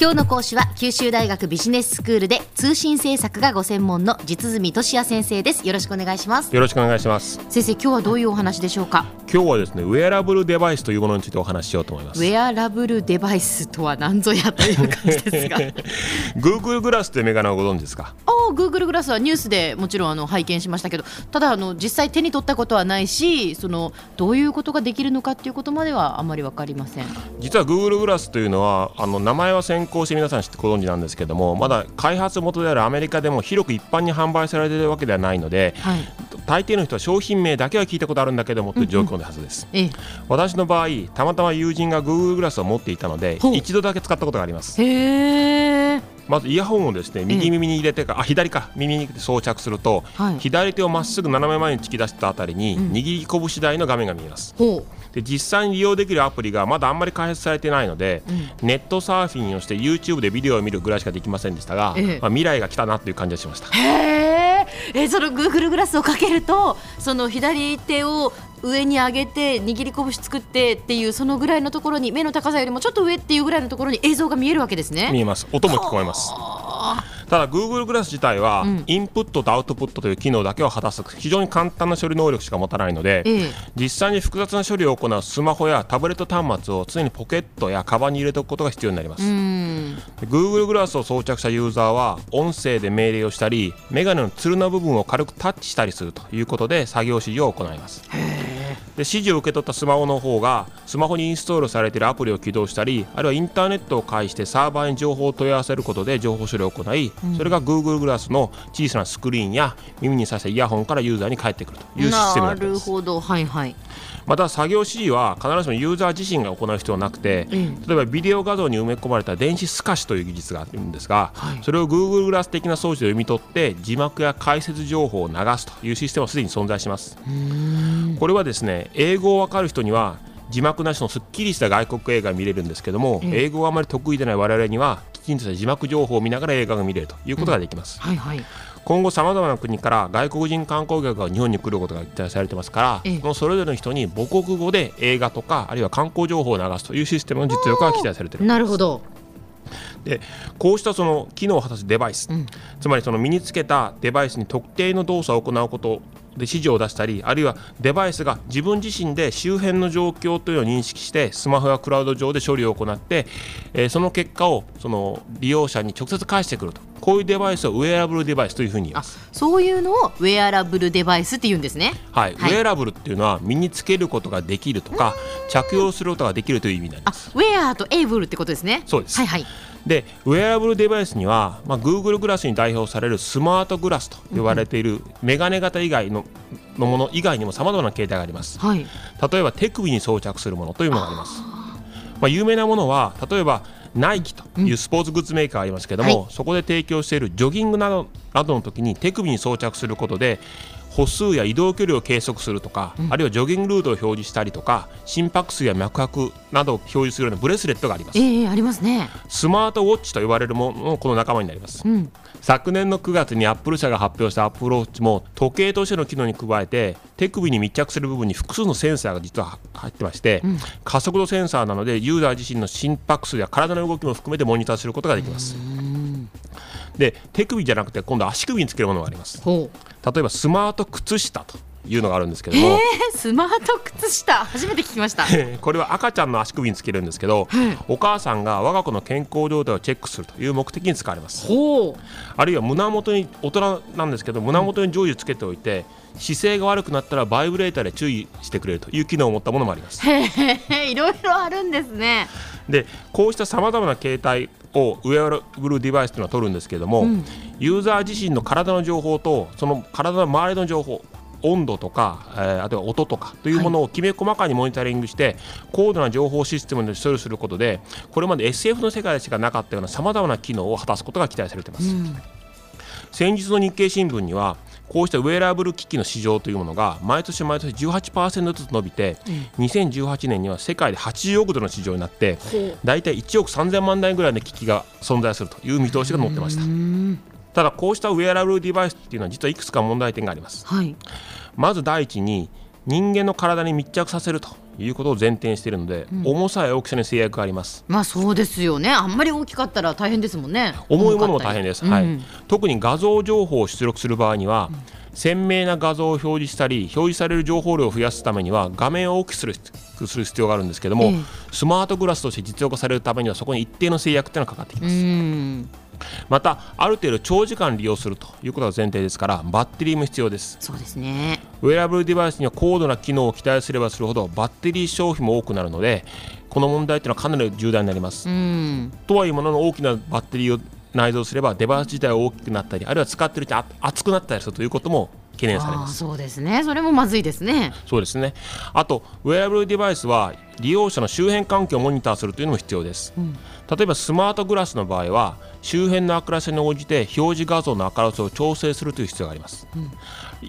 今日の講師は九州大学ビジネススクールで通信政策がご専門の実住俊也先生です。よろしくお願いします。よろしくお願いします。先生今日はどういうお話でしょうか？今日はですねウェアラブルデバイスというものについてお話ししようと思います。ウェアラブルデバイスとは何ぞやという感じですが。Google グラスというメガネをご存知ですか？ああ Google グラスはニュースでもちろんあの拝見しましたけどただあの実際手に取ったことはないしそのどういうことができるのかっていうことまではあまり分かりません。実は Google グラスというのはあの名前は先行して皆さん知ってご存知なんですけどもまだ開発元であるアメリカでも広く一般に販売されているわけではないので、はい、大抵の人は商品名だけは聞いたことあるんだけどもという状況のはずです、うんうん、私の場合たまたま友人が Google グラスを持っていたので一度だけ使ったことがあります。まずイヤホンをですね右耳に入れてか、あ左か耳に装着すると、はい、左手をまっすぐ斜め前に突き出したあたりに、握り拳台の画面が見えます。で実際に利用できるアプリがまだあんまり開発されてないので、うん、ネットサーフィンをして YouTube でビデオを見るぐらいしかできませんでしたが、ええ、まあ、未来が来たなという感じがしました。えそのグーグルグラスをかけるとその左手を上に上げて握り拳作ってっていうそのぐらいのところに目の高さよりもちょっと上っていうぐらいのところに映像が見えるわけですね。見えます。音も聞こえます。ただ Google グラス自体は、インプットとアウトプットという機能だけを果たす。非常に簡単な処理能力しか持たないので、ええ、実際に複雑な処理を行うスマホやタブレット端末を常にポケットやカバンに入れておくことが必要になります。Google グラスを装着したユーザーは音声で命令をしたりメガネのつるの部分を軽くタッチしたりするということで作業指示を行いますで指示を受け取ったスマホの方がスマホにインストールされているアプリを起動したりあるいはインターネットを介してサーバーに情報を問い合わせることで情報処理を行い、うん、それが Google グラスの小さなスクリーンや耳にさしたイヤホンからユーザーに返ってくるというシステムになっています。なるほど、はいはい。また作業指示は必ずしもユーザー自身が行う必要はなくて、うん、例えばビデオ画像に埋め込まれた電子透かしという技術があるんですが、はい、それを Google グラス的な装置で読み取って字幕や解説情報を流すというシステムはすでに存在します。これはですね英語を分かる人には字幕なしのすっきりした外国映画が見れるんですけども、英語があまり得意でない我々にはきちんとした字幕情報を見ながら映画が見れるということができます。うんはいはい。今後さまざまな国から外国人観光客が日本に来ることが期待されてますから、もうそれぞれの人に母国語で映画とかあるいは観光情報を流すというシステムの実力が期待されているなるほど。でこうしたその機能を果たすデバイス、うん、つまりその身につけたデバイスに特定の動作を行うことで指示を出したりあるいはデバイスが自分自身で周辺の状況というのを認識してスマホやクラウド上で処理を行って、えー、その結果をその利用者に直接返してくると。こういうデバイスをウェアラブルデバイスというふうに言います。そういうのをウェアラブルデバイスって言うんですね。はい、はい、ウェアラブルっていうのは身につけることができるとか着用することができるという意味になります。ウェアとエイブルってことですね。そうです。はいはいでウェアラブルデバイスには、まあ、Google グラスに代表されるスマートグラスと呼ばれているメガネ型以外ののもの以外にもさまざまな形態があります、はい、例えば手首に装着するものというものがあります。まあ、有名なものは例えばナイキというスポーツグッズメーカーがありますけども、うんはい、そこで提供しているジョギングなどなどの時に手首に装着することで歩数や移動距離を計測するとか、うん、あるいはジョギングルートを表示したりとか心拍数や脈拍などを表示するようなブレスレットがあります、えー、ありますね。スマートウォッチと呼ばれるものもこの仲間になります、うん、昨年の9月にアップル社が発表したアップルウォッチも時計としての機能に加えて手首に密着する部分に複数のセンサーが実は入ってまして、うん、加速度センサーなのでユーザー自身の心拍数や体の動きも含めてモニターすることができますで手首じゃなくて今度足首につけるものがあります。例えばスマート靴下というのがあるんですけども、スマート靴下。初めて聞きました。これは赤ちゃんの足首につけるんですけど、お母さんが我が子の健康状態をチェックするという目的に使われます。あるいは胸元に大人なんですけど胸元に常時つけておいて、姿勢が悪くなったらバイブレーターで注意してくれるという機能を持ったものもあります。いろいろあるんですね。でこうしたさまざまな形態をウェアラブルデバイスというのは取るんですけれども、うん、ユーザー自身の体の情報とその体の周りの情報温度とか、えー、あとは音とかというものをきめ細かにモニタリングして、高度な情報システムで処理することでこれまで SF の世界でしかなかったようなさまざまな機能を果たすことが期待されています。うん、先日の日経新聞にはこうしたウェアラブル機器の市場というものが毎年毎年18%ずつ伸びて、うん、2018年には世界で80億ドルの市場になって大体1億3000万台ぐらいの機器が存在するという見通しが載ってました。ただこうしたウェアラブルデバイスっていうのは実はいくつか問題点があります、はい、まず第一に人間の体に密着させるということを前提にしているので、うん、重さや大きさに制約があります。まあそうですよね。あんまり大きかったら大変ですもんね。重いものも大変です、はい、うん、特に画像情報を出力する場合には、うん。鮮明な画像を表示したり表示される情報量を増やすためには画面を大きくするする必要があるんですけども、スマートグラスとして実用化されるためにはそこに一定の制約っていうのがかかってきます。またある程度長時間利用するということが前提ですからバッテリーも必要です。そうですね。ウェアブルデバイスには高度な機能を期待すればするほどバッテリー消費も多くなるのでこの問題というのはかなり重大になります、とはいものの大きなバッテリーを内蔵すればデバイス自体が大きくなったりあるいは使ってるうちに熱くなったりするということも懸念されます。そうですね。それもまずいですね。そうですね。あとウェアブルデバイスは利用者の周辺環境をモニターするというのも必要です、うん、例えばスマートグラスの場合は周辺の明るさに応じて表示画像の明るさを調整するという必要があります、うん、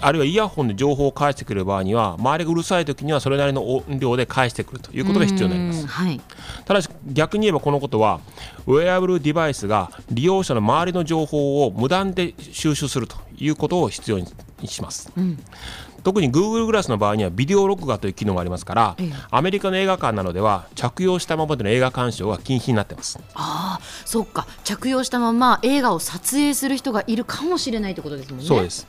あるいはイヤホンで情報を返してくる場合には周りがうるさい時にはそれなりの音量で返してくるということが必要になります、はい、ただし逆に言えばこのことはウェアブルデバイスが利用者の周りの情報を無断で収集するということを必要にします、うん、特に Google グラスの場合にはビデオ録画という機能がありますから、アメリカの映画館などでは着用したままでの映画鑑賞が禁止になってます。ああそっか。着用したまま映画を撮影する人がいるかもしれないってことですもんね。そうです。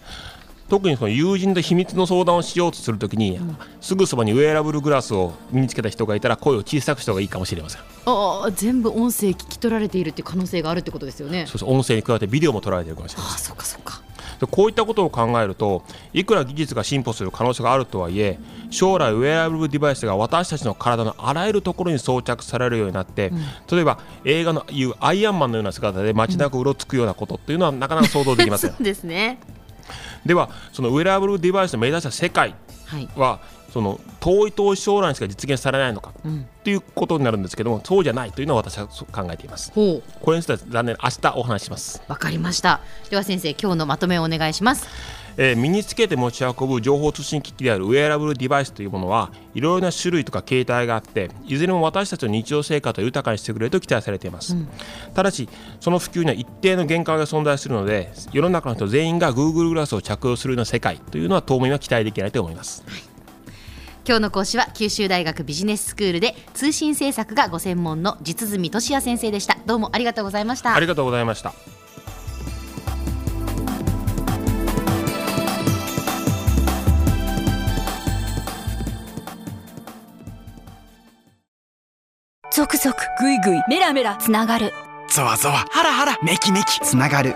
特にその友人と秘密の相談をしようとするときに、うん、すぐそばにウェアラブルグラスを身につけた人がいたら声を小さくした方がいいかもしれません。ああ全部音声聞き取られているっていう可能性があるってことですよね。そうそう音声に加えてビデオも取られているかもしれません。あそっかそっかこういったことを考えるといくら技術が進歩する可能性があるとはいえ将来ウェアラブルデバイスが私たちの体のあらゆるところに装着されるようになって、うん、例えば映画のいうアイアンマンのような姿で街中うろつくようなことっていうのはなかなか想像できません。そうですね。ではそのウェアラブルデバイスの目指した世界は、はいその遠い遠い将来にしか実現されないのか、うん、っていうことになるんですけどもそうじゃないというのは私は考えています。これについては残念明日お話します。わかりました。では先生今日のまとめをお願いします。えー、身につけて持ち運ぶ情報通信機器であるウェアラブルデバイスというものはいろいろな種類とか形態があっていずれも私たちの日常生活を豊かにしてくれると期待されています、うん、ただしその普及には一定の限界が存在するので世の中の人全員が Google グラスを着用するような世界というのは当面は期待できないと思います、はい今日の講師は九州大学ビジネススクールで通信政策がご専門の実住俊也先生でした。どうもありがとうございました。ありがとうございました。続々ぐいぐいメラメラつながる。ゾワゾワハラハラメキメキつながる